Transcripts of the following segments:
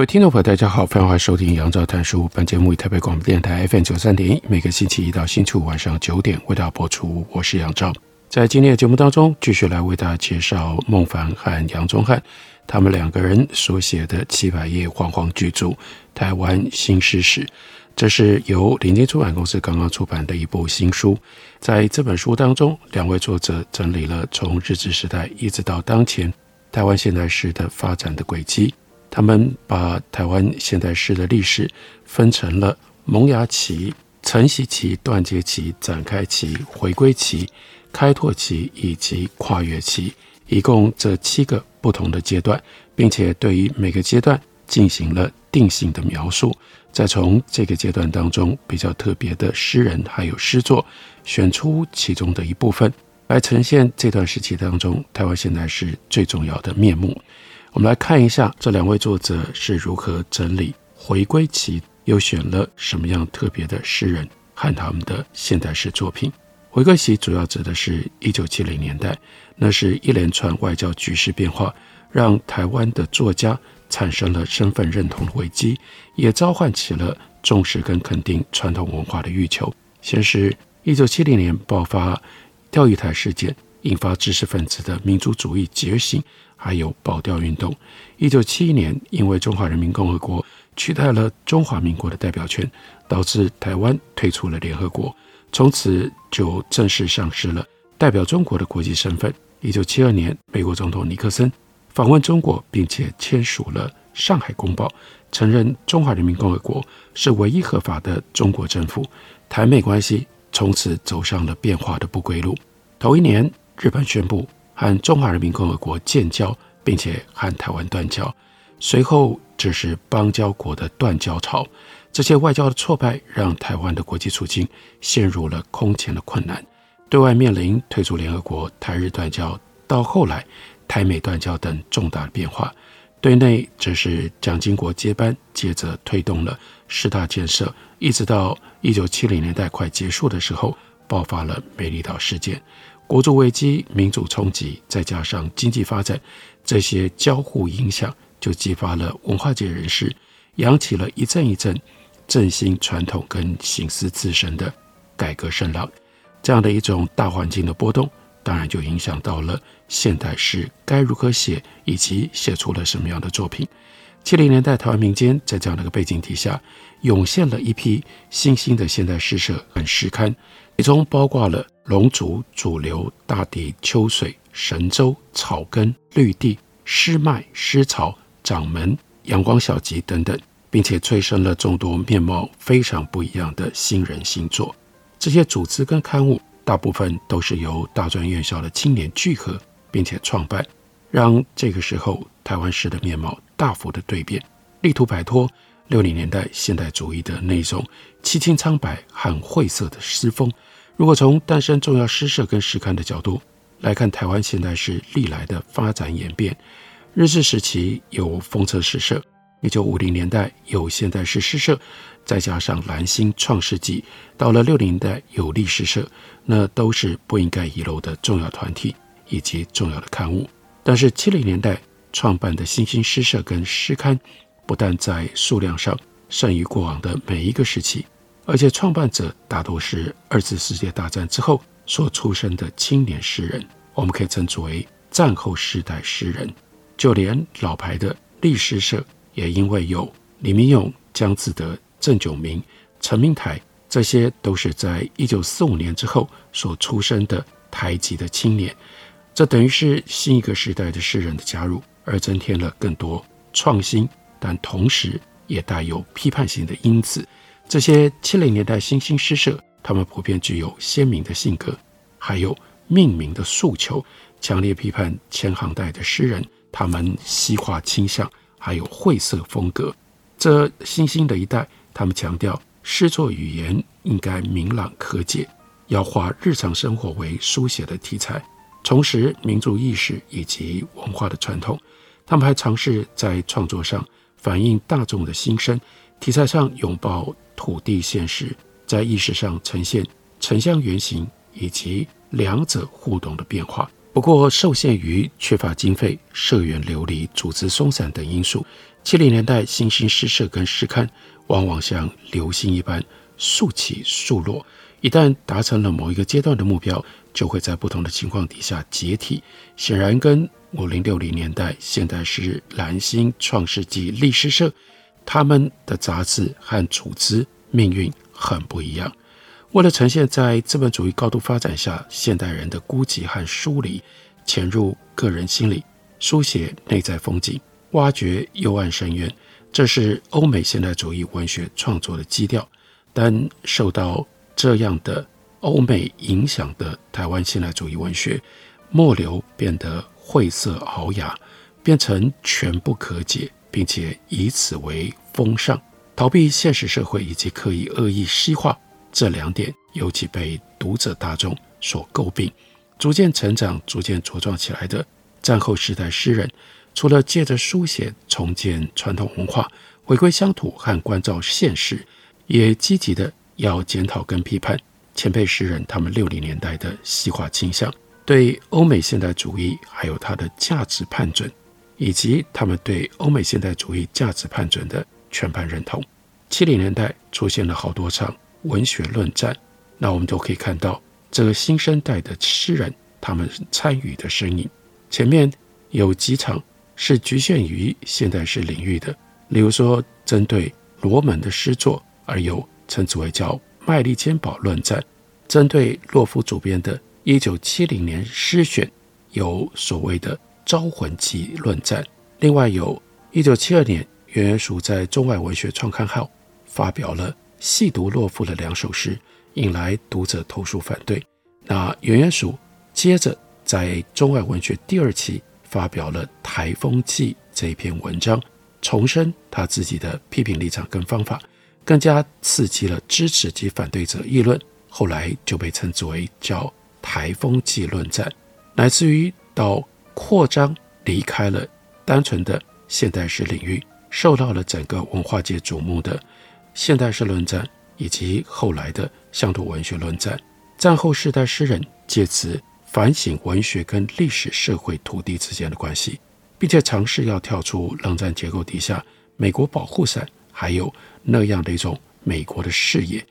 各位听众朋友，大家好，欢迎收听杨照谈书。本节目以台北广播电台 FM 九三点一，每个星期一到星期五晚上九点为大家播出。我是杨照，在今天的节目当中，继续来为大家介绍孟凡和杨宗翰他们两个人所写的七百页煌煌巨著《台湾新诗史》。这是由联经出版公司刚刚出版的一部新书。在这本书当中，两位作者整理了从日治时代一直到当前台湾现代诗的发展的轨迹。他们把台湾现代诗的历史分成了萌芽期、承袭期、断接期、展开期、回归期、开拓期以及跨越期，一共这七个不同的阶段，并且对于每个阶段进行了定性的描述。再从这个阶段当中比较特别的诗人还有诗作，选出其中的一部分来呈现这段时期当中台湾现代诗最重要的面目。我们来看一下这两位作者是如何整理回归期，又选了什么样特别的诗人和他们的现代诗作品。回归期主要指的是一九七零年代，那是一连串外交局势变化，让台湾的作家产生了身份认同的危机，也召唤起了重视跟肯定传统文化的欲求。先是一九七零年爆发钓鱼台事件，引发知识分子的民族主义觉醒。还有保钓运动。一九七一年，因为中华人民共和国取代了中华民国的代表权，导致台湾退出了联合国，从此就正式丧失了代表中国的国际身份。一九七二年，美国总统尼克森访问中国，并且签署了《上海公报》，承认中华人民共和国是唯一合法的中国政府。台美关系从此走上了变化的不归路。同一年，日本宣布。和中华人民共和国建交，并且和台湾断交，随后这是邦交国的断交潮。这些外交的挫败，让台湾的国际处境陷入了空前的困难。对外面临退出联合国、台日断交，到后来台美断交等重大的变化；对内则是蒋经国接班，接着推动了十大建设，一直到一九七零年代快结束的时候，爆发了美丽岛事件。国族危机、民主冲击，再加上经济发展，这些交互影响，就激发了文化界人士，扬起了一阵一阵振兴传统跟省思自身的改革声浪。这样的一种大环境的波动，当然就影响到了现代诗该如何写，以及写出了什么样的作品。七零年代台湾民间在这样的一个背景底下，涌现了一批新兴的现代诗社和诗刊，其中包括了。龙族、主流、大地、秋水、神州、草根、绿地、诗脉、诗潮、掌门、阳光小集等等，并且催生了众多面貌非常不一样的新人新作。这些组织跟刊物大部分都是由大专院校的青年聚合，并且创办，让这个时候台湾诗的面貌大幅的蜕变，力图摆脱六零年代现代主义的那种凄清苍白和晦涩的诗风。如果从诞生重要诗社跟诗刊的角度来看，台湾现代诗历来的发展演变，日治时期有风车诗社，一九五零年代有现代诗诗社，再加上蓝星创世纪，到了六零年代有历史社，那都是不应该遗漏的重要团体以及重要的刊物。但是七零年代创办的新兴诗社跟诗刊，不但在数量上胜于过往的每一个时期。而且创办者大多是二次世界大战之后所出生的青年诗人，我们可以称之为战后时代诗人。就连老牌的历诗社，也因为有李明勇、江自德、郑炯明、陈明台，这些都是在一九四五年之后所出生的台籍的青年。这等于是新一个时代的诗人的加入，而增添了更多创新，但同时也带有批判性的因子。这些七零年代新兴诗社，他们普遍具有鲜明的性格，还有命名的诉求，强烈批判前航代的诗人他们西化倾向，还有晦涩风格。这新兴的一代，他们强调诗作语言应该明朗可解，要化日常生活为书写的题材，重拾民族意识以及文化的传统。他们还尝试在创作上反映大众的心声，题材上拥抱土地现实，在意识上呈现城乡原型以及两者互动的变化。不过，受限于缺乏经费、社员流离、组织松散等因素。七零年代新兴诗社跟诗刊往往像流星一般速起速落，一旦达成了某一个阶段的目标，就会在不同的情况底下解体。显然，跟五零六零年代现代诗、蓝星、创世纪、励诗社他们的杂志和组织命运很不一样。为了呈现在资本主义高度发展下现代人的孤寂和疏离，潜入个人心理，书写内在风景。挖掘幽暗深渊，这是欧美现代主义文学创作的基调。但受到这样。的欧美影响的台湾现代主义文学，末流变得晦涩聱牙，变成全不可解，并且以此为风尚，逃避现实社会以及刻意恶意西化这两点，尤其被读者大众所诟病。逐渐成长、逐渐茁壮起来的战后时代诗人。除了借着书写重建传统文化、回归乡土和关照现实，也积极的要检讨跟批判前辈诗人他们六零年代的西化倾向，对欧美现代主义还有它的价值判准，以及他们对欧美现代主义价值判准的全盘认同。七零年代出现了好多场文学论战，那我们都可以看到这个新生代的诗人他们参与的身影。前面有几场。是局限于现代诗领域的，例如说，针对罗门的诗作而有称之为叫麦利坚堡论战；针对洛夫主编的1970年诗选，有所谓的招魂记论战。另外有1972年袁元淑在中外文学创刊号发表了细读洛夫的两首诗，引来读者投诉反对。那袁元淑接着在中外文学第二期。发表了《台风记》这篇文章，重申他自己的批评立场跟方法，更加刺激了支持及反对者议论。后来就被称之为叫《台风季论战》，乃至于到扩张离开了单纯的现代诗领域，受到了整个文化界瞩目的现代诗论战，以及后来的乡土文学论战。战后世代诗人借此。反省文学跟历史、社会、土地之间的关系，并且尝试要跳出冷战结构底下美国保护伞，还有那样的一种美国的视野，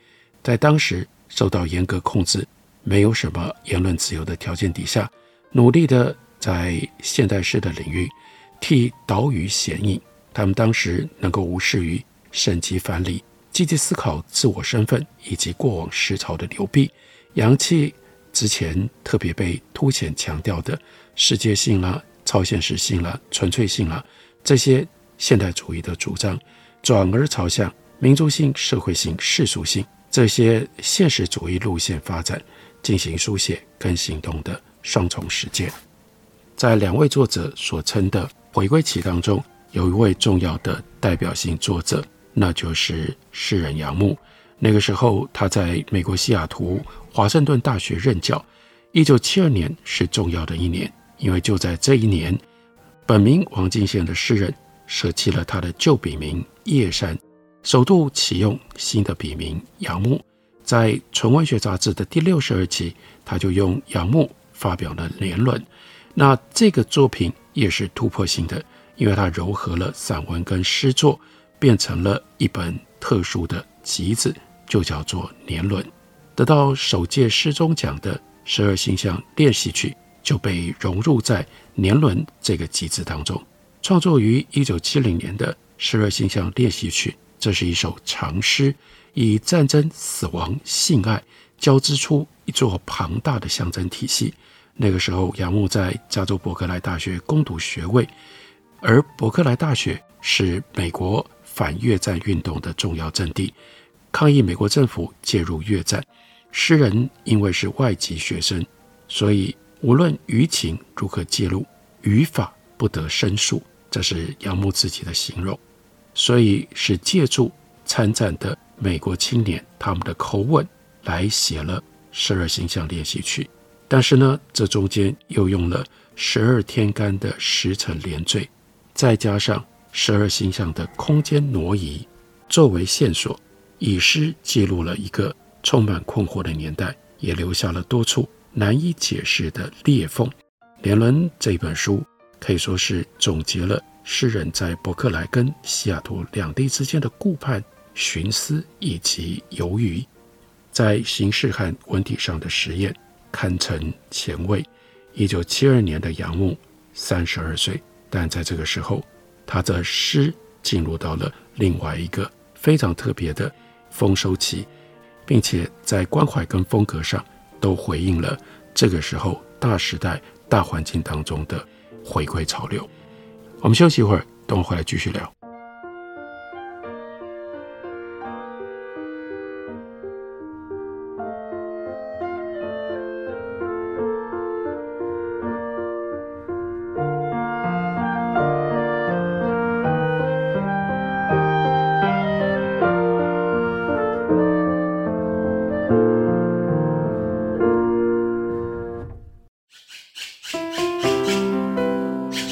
在当时受到严格控制、没有什么言论自由的条件底下，努力的在现代式的领域替岛屿显影。他们当时能够无视于省级藩篱，积极思考自我身份以及过往时潮的流弊，扬弃。之前特别被凸显强调的世界性啦、超现实性啦、纯粹性啦，这些现代主义的主张，转而朝向民族性、社会性、世俗性这些现实主义路线发展，进行书写跟行动的双重实践。在两位作者所称的回归期当中，有一位重要的代表性作者，那就是诗人杨牧。那个时候，他在美国西雅图华盛顿大学任教。一九七二年是重要的一年，因为就在这一年，本名王进宪的诗人舍弃了他的旧笔名叶山，首度启用新的笔名杨牧。在《纯文学杂志》的第六十二期，他就用杨牧发表了年论。那这个作品也是突破性的，因为它糅合了散文跟诗作，变成了一本特殊的集子。就叫做年轮，得到首届诗中奖的《十二星象练习曲》就被融入在年轮这个集子当中。创作于一九七零年的《十二星象练习曲》，这是一首长诗，以战争、死亡、性爱交织出一座庞大的象征体系。那个时候，杨牧在加州伯克莱大学攻读学位，而伯克莱大学是美国反越战运动的重要阵地。抗议美国政府介入越战，诗人因为是外籍学生，所以无论舆情如何介入，语法不得申诉，这是杨牧自己的形容。所以是借助参战的美国青年他们的口吻来写了十二星象练习曲。但是呢，这中间又用了十二天干的时辰连缀，再加上十二星象的空间挪移作为线索，以诗记录了一个充满困惑的年代，也留下了多处难以解释的裂缝。年轮这本书可以说是总结了诗人在伯克莱跟西雅图两地之间的顾盼、寻思以及犹豫，在形式和文体上的实验。堪称前卫。一九七二年的杨牧三十二岁，但在这个时候，他的诗进入到了另外一个非常特别的丰收期，并且在关怀跟风格上都回应了这个时候大时代大环境当中的回归潮流。我们休息一会儿，等我回来继续聊。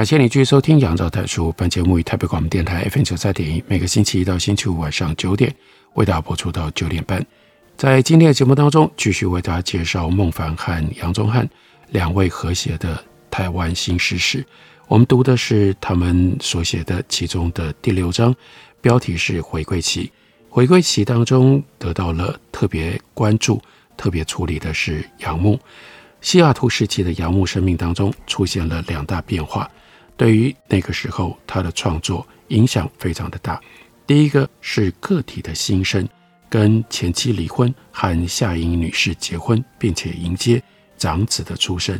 感谢你继续收听《杨照谈书》。本节目以台北广播电台 FM 九三点一，每个星期一到星期五晚上九点为大家播出到九点半。在今天的节目当中，继续为大家介绍孟凡和杨宗翰两位和谐的台湾新诗史。我们读的是他们所写的其中的第六章，标题是“回归期”。回归期当中得到了特别关注、特别处理的是杨牧。西雅图时期的杨牧生命当中出现了两大变化。对于那个时候，他的创作影响非常的大。第一个是个体的心声，跟前妻离婚，和夏英女士结婚，并且迎接长子的出生。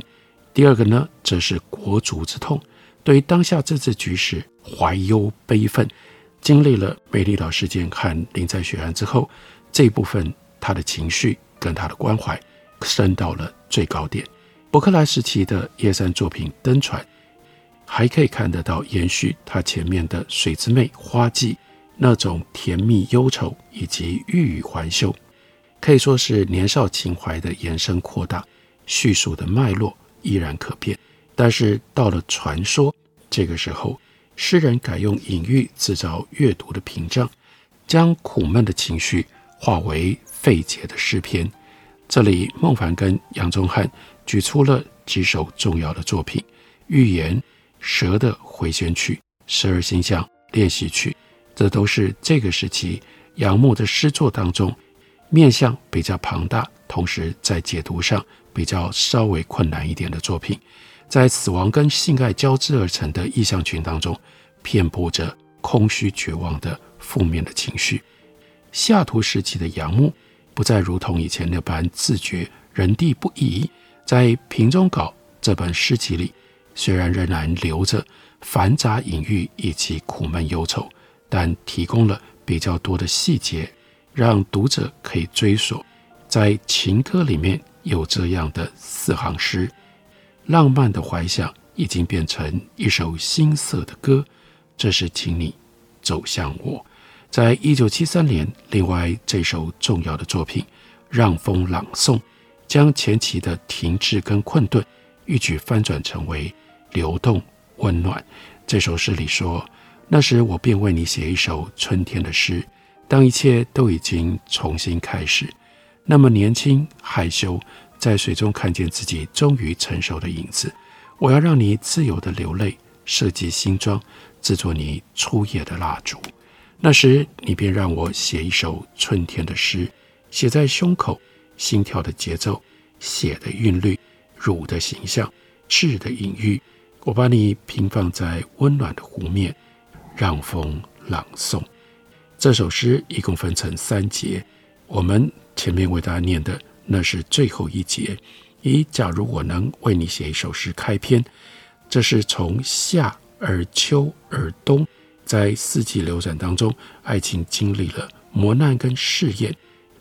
第二个呢，则是国族之痛，对于当下政治局势怀忧悲愤。经历了美丽岛事件和林在雪案之后，这部分他的情绪跟他的关怀升到了最高点。伯克莱时期的叶珊作品《登船》。还可以看得到延续他前面的《水之魅》《花季》那种甜蜜忧愁，以及欲语还休，可以说是年少情怀的延伸扩大，叙述的脉络依然可辨。但是到了传说这个时候，诗人改用隐喻制造阅读的屏障，将苦闷的情绪化为费解的诗篇。这里孟凡跟杨宗翰举出了几首重要的作品，寓言。蛇的回旋曲、十二星象练习曲，这都是这个时期杨牧的诗作当中面向比较庞大，同时在解读上比较稍微困难一点的作品。在死亡跟性爱交织而成的意象群当中，遍布着空虚绝望的负面的情绪。西雅图时期的杨牧不再如同以前那般自觉人地不宜，在《瓶中稿》这本诗集里。虽然仍然留着繁杂隐喻以及苦闷忧愁，但提供了比较多的细节，让读者可以追索。在情歌里面有这样的四行诗：浪漫的怀想已经变成一首新色的歌，这是请你走向我。在一九七三年，另外这首重要的作品《让风朗诵》，将前期的停滞跟困顿一举翻转成为流动温暖。这首诗里说：“那时我便为你写一首春天的诗，当一切都已经重新开始，那么年轻害羞，在水中看见自己终于成熟的影子。我要让你自由地流泪，设计新装，制作你初夜的蜡烛。”那时，你便让我写一首春天的诗，写在胸口，心跳的节奏，血的韵律，乳的形象，痣的隐喻。我把你平放在温暖的湖面，让风朗诵。这首诗一共分成三节，我们前面为大家念的那是最后一节，以“假如我能为你写一首诗”开篇。这是从夏而秋而冬。在四季流转当中，爱情经历了磨难跟试验。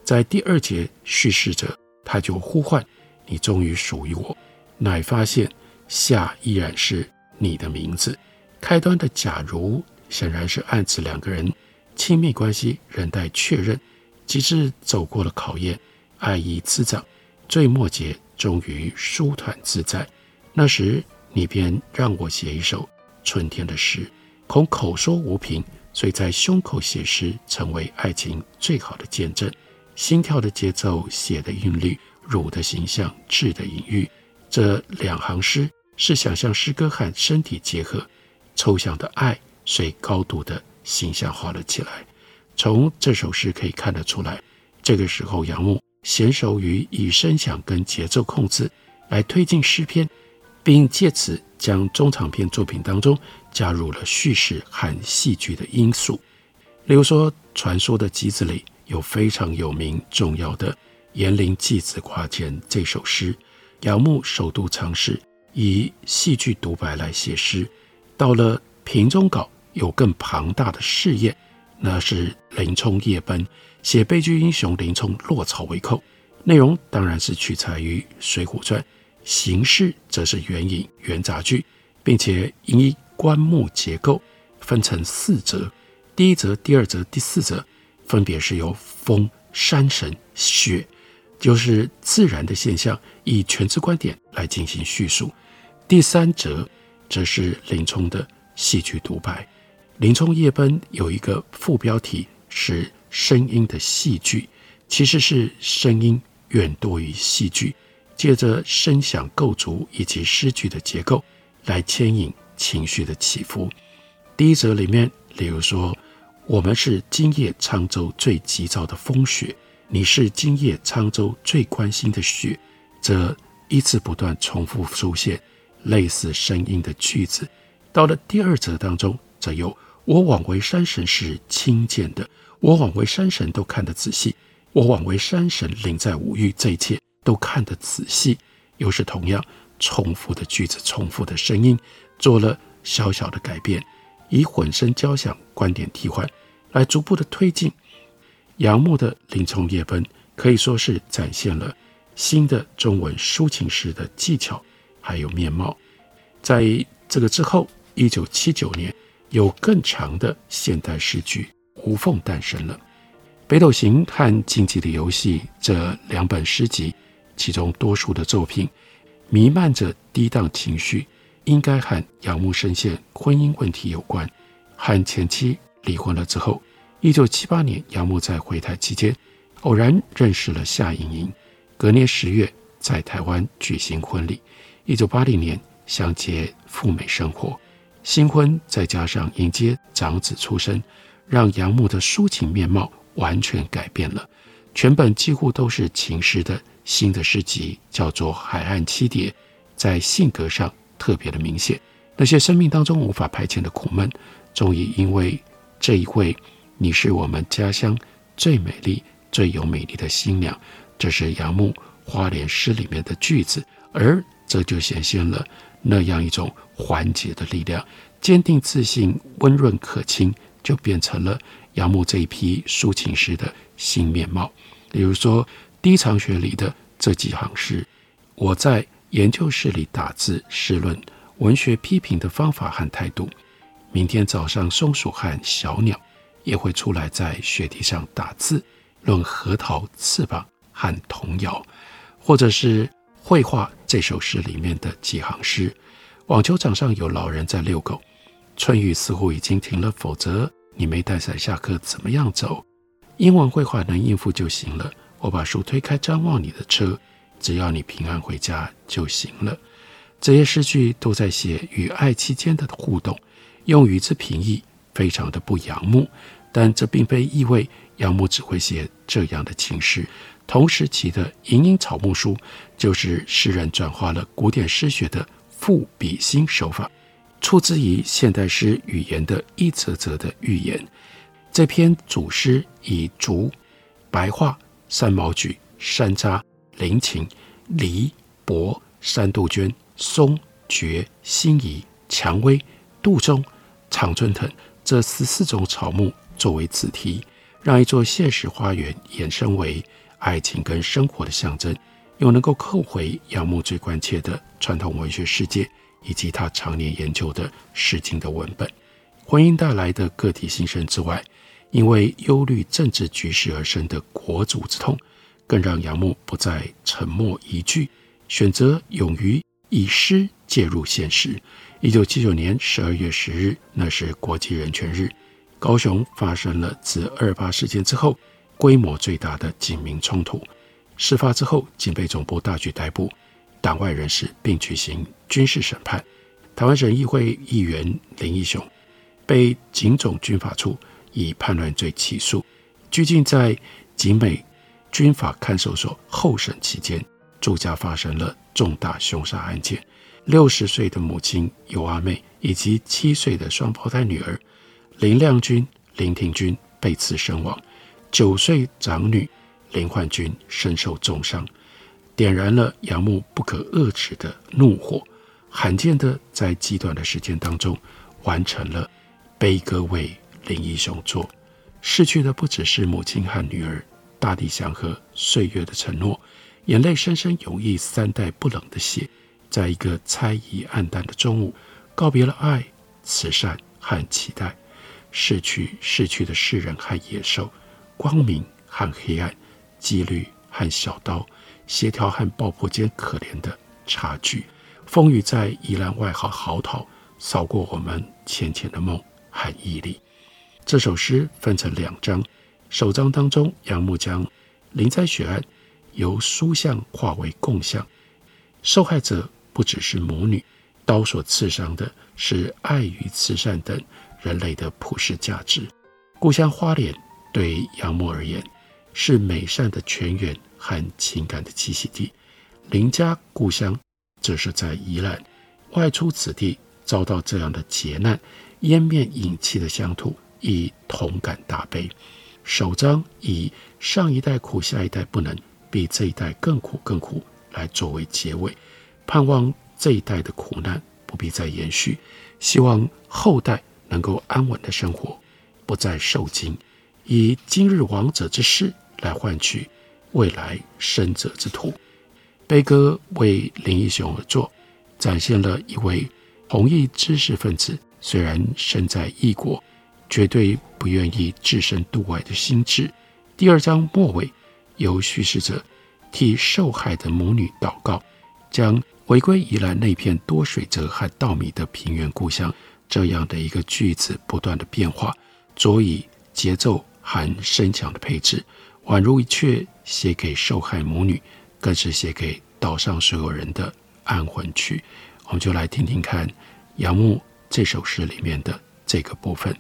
在第二节叙事者，他就呼唤你，终于属于我。乃发现夏依然是你的名字。开端的假如，显然是暗指两个人亲密关系仍待确认，及至走过了考验，爱意滋长，最末节终于舒坦自在。那时，你便让我写一首春天的诗。恐口说无凭，所以在胸口写诗，成为爱情最好的见证。心跳的节奏，写的韵律，乳的形象，质的隐喻。这两行诗是想象诗歌和身体结合，抽象的爱随高度的形象化了起来。从这首诗可以看得出来，这个时候杨牧娴熟于以声响跟节奏控制来推进诗篇，并借此将中长篇作品当中。加入了叙事和戏剧的因素，例如说，传说的集子里有非常有名重要的《严陵寄子挂前》这首诗。杨牧首度尝试以戏剧独白来写诗，到了瓶中稿有更庞大的事业，那是林冲夜奔写悲剧英雄林冲落草为寇，内容当然是取材于《水浒传》，形式则是援引元杂剧，并且因棺木结构分成四则，第一则、第二则、第四则分别是由风、山神、雪，就是自然的现象，以全知观点来进行叙述。第三则则是林冲的戏剧独白。林冲夜奔有一个副标题是“声音的戏剧”，其实是声音远多于戏剧，借着声响构筑以及诗句的结构来牵引。情绪的起伏。第一则里面，例如说，我们是今夜沧州最急躁的风雪，你是今夜沧州最关心的雪，这一次不断重复出现类似声音的句子。到了第二则当中，则有我枉为山神是亲见的，我枉为山神都看得仔细，我枉为山神临在五域，这一切都看得仔细，又是同样重复的句子，重复的声音。做了小小的改变，以混声交响观点替换，来逐步的推进。杨牧的《林冲夜奔》可以说是展现了新的中文抒情诗的技巧还有面貌。在这个之后，一九七九年有更长的现代诗句《无缝》诞生了。《北斗行》和《竞技的游戏》这两本诗集，其中多数的作品弥漫着低档情绪。应该和杨牧深陷婚姻问题有关，和前妻离婚了之后，一九七八年杨牧在回台期间偶然认识了夏盈盈，隔年十月在台湾举行婚礼，一九八零年相结赴美生活。新婚再加上迎接长子出生，让杨牧的抒情面貌完全改变了。全本几乎都是情诗的新的诗集，叫做《海岸七叠》，在性格上。特别的明显，那些生命当中无法排遣的苦闷，终于因为这一位你是我们家乡最美丽、最有美丽的新娘，这是杨牧花莲诗里面的句子，而这就显现了那样一种缓解的力量，坚定自信、温润可亲、就变成了杨牧这一批抒情诗的新面貌。比如说，第一场雪里的这几行诗：我在研究室里打字诗论文学批评的方法和态度。明天早上，松鼠和小鸟也会出来在雪地上打字，论核桃、翅膀和童谣，或者是绘画这首诗里面的几行诗：网球场上有老人在遛狗，春雨似乎已经停了，否则你没带伞下课怎么样走？英文绘画能应付就行了。我把书推开，张望你的车，只要你平安回家就行了。这些诗句都在写与爱妻间的互动。用语之平易，非常的不杨牧，但这并非意味杨牧只会写这样的情诗。同时期的《萤影草木书》就是诗人转化了古典诗学的赋比兴手法，出自于现代诗语言的一则则的寓言。这篇组诗以竹、白桦、山毛榉、山楂、林檎、梨、柏、山杜鹃、松、蕨、辛夷、蔷薇、杜仲。常春藤这十四种草木作为子题，让一座现实花园衍生为爱情跟生活的象征，又能够扣回杨牧最关切的传统文学世界，以及他常年研究的《诗经》的文本。婚姻带来的个体心声之外，因为忧虑政治局势而生的国族之痛，更让杨牧不再沉默一句，选择勇于以诗介入现实。一九七九年十二月十日，那是国际人权日。高雄发生了自二八事件之后规模最大的警民冲突。事发之后，警备总部大举逮捕党外人士，并举行军事审判。台湾省议会议员林义雄被警总军法处以叛乱罪起诉，拘禁在警美军法看守所候审期间，住家发生了重大凶杀案件。六十岁的母亲尤阿妹以及七岁的双胞胎女儿林亮君、林庭君被刺身亡，九岁长女林焕君身受重伤，点燃了杨牧不可遏制的怒火，罕见的在极短的时间当中完成了悲歌为林义雄作。逝去的不只是母亲和女儿，大地祥和岁月的承诺，眼泪深深涌溢三代不冷的血。在一个猜疑暗淡的中午，告别了爱、慈善和期待，逝去逝去的世人和野兽，光明和黑暗，纪律和小刀，协调和爆破间可怜的差距。风雨在宜兰外号嚎啕，扫过我们浅浅的梦和毅力。这首诗分成两章，首章当中，杨牧将林灾血案由书象化为共象，受害者。不只是母女，刀所刺伤的是爱与慈善等人类的普世价值。故乡花莲对杨牧而言是美善的泉源和情感的栖息地，林家故乡则是在宜兰。外出此地，遭到这样的劫难，湮灭隐气的乡土，亦同感大悲。首章以上一代苦，下一代不能，比这一代更苦更苦来作为结尾。盼望这一代的苦难不必再延续，希望后代能够安稳的生活，不再受惊，以今日亡者之尸来换取未来生者之土。悲歌为林义雄而作，展现了一位弘毅知识分子，虽然身在异国，绝对不愿意置身度外的心智。第二章末尾，由叙事者替受害的母女祷告，将。回归宜兰那片多水泽和稻米的平原故乡，这样的一个句子不断的变化，佐以节奏和声响的配置，宛如一阙写给受害母女，更是写给岛上所有人的安魂曲。我们就来听听看杨牧这首诗里面的这个部分，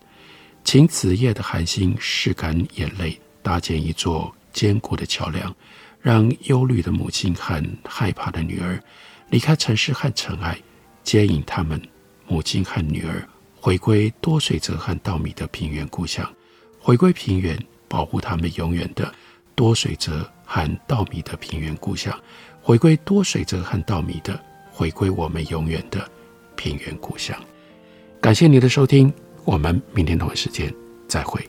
请子夜的寒星拭干眼泪，搭建一座坚固的桥梁，让忧虑的母亲和害怕的女儿。离开城市和尘埃，接引他们母亲和女儿回归多水泽和稻米的平原故乡，回归平原，保护他们永远的多水泽和稻米的平原故乡，回归多水泽和稻米的，回归我们永远的平原故乡。感谢你的收听，我们明天同一时间再会。